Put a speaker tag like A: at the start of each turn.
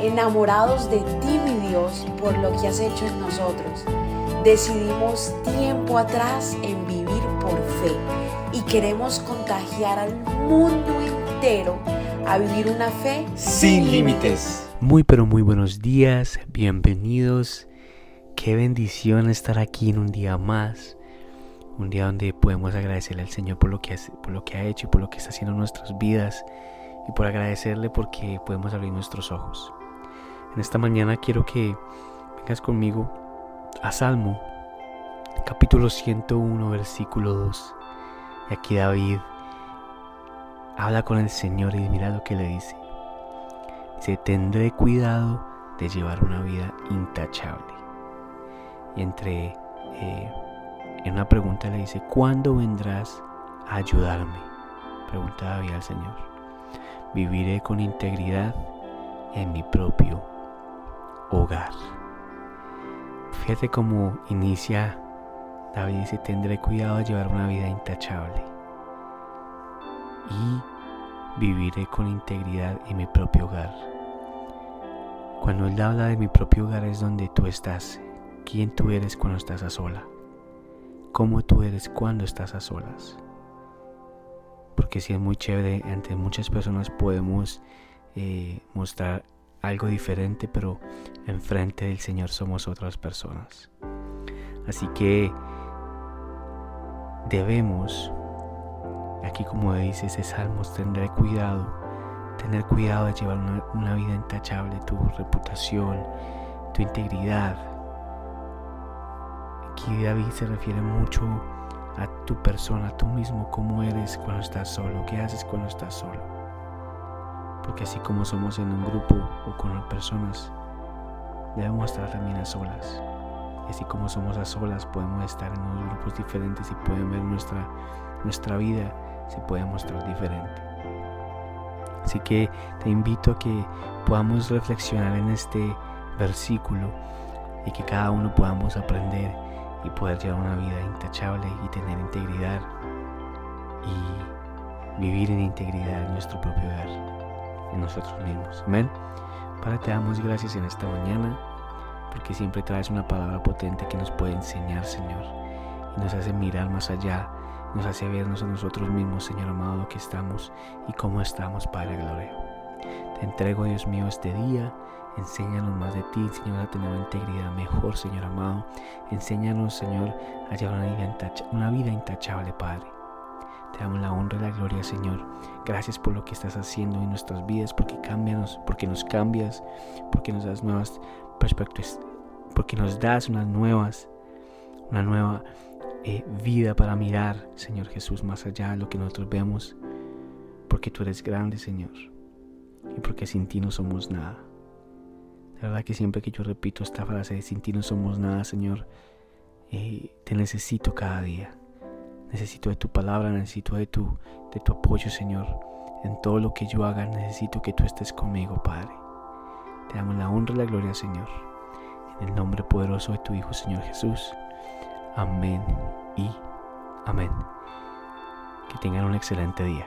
A: enamorados de ti, mi Dios, por lo que has hecho en nosotros. Decidimos tiempo atrás en vivir por fe y queremos contagiar al mundo entero a vivir una fe
B: sin límites.
C: Muy pero muy buenos días, bienvenidos. Qué bendición estar aquí en un día más. Un día donde podemos agradecerle al Señor por lo que, por lo que ha hecho y por lo que está haciendo en nuestras vidas. Y por agradecerle porque podemos abrir nuestros ojos. En esta mañana quiero que vengas conmigo a Salmo, capítulo 101, versículo 2. Y aquí David habla con el Señor y mira lo que le dice. Dice, tendré cuidado de llevar una vida intachable. Y entre, eh, en una pregunta le dice, ¿cuándo vendrás a ayudarme? Pregunta David al Señor. Viviré con integridad en mi propio hogar. Fíjate cómo inicia David dice, tendré cuidado de llevar una vida intachable y viviré con integridad en mi propio hogar. Cuando él habla de mi propio hogar es donde tú estás, quién tú eres cuando estás a sola, cómo tú eres cuando estás a solas. Porque si es muy chévere, ante muchas personas podemos eh, mostrar algo diferente, pero enfrente del Señor somos otras personas. Así que debemos, aquí como dice ese Salmos, tendré cuidado, tener cuidado de llevar una, vida intachable, tu reputación, tu integridad. Aquí David se refiere mucho a tu persona, a tú mismo, cómo eres cuando estás solo, qué haces cuando estás solo porque así como somos en un grupo o con personas, debemos estar también a solas. Y así como somos a solas, podemos estar en unos grupos diferentes y pueden ver nuestra, nuestra vida, se puede mostrar diferente. Así que te invito a que podamos reflexionar en este versículo y que cada uno podamos aprender y poder llevar una vida intachable y tener integridad y vivir en integridad en nuestro propio hogar en nosotros mismos. Amén. Padre, te damos gracias en esta mañana porque siempre traes una palabra potente que nos puede enseñar, Señor, y nos hace mirar más allá, nos hace vernos a nosotros mismos, Señor amado, lo que estamos y cómo estamos, Padre Gloria. Te entrego, Dios mío, este día. Enséñanos más de ti, enséñanos a tener una integridad mejor, Señor amado. Enséñanos, Señor, a llevar una vida intachable, Padre. Te damos la honra y la gloria, Señor. Gracias por lo que estás haciendo en nuestras vidas, porque cambias, porque nos cambias, porque nos das nuevas perspectivas, porque nos das unas nuevas, una nueva eh, vida para mirar, Señor Jesús, más allá de lo que nosotros vemos, porque tú eres grande, Señor, y porque sin ti no somos nada. La verdad que siempre que yo repito esta frase, sin ti no somos nada, Señor, eh, te necesito cada día. Necesito de tu palabra, necesito de tu, de tu apoyo, Señor. En todo lo que yo haga, necesito que tú estés conmigo, Padre. Te damos la honra y la gloria, Señor. En el nombre poderoso de tu Hijo, Señor Jesús. Amén y amén. Que tengan un excelente día.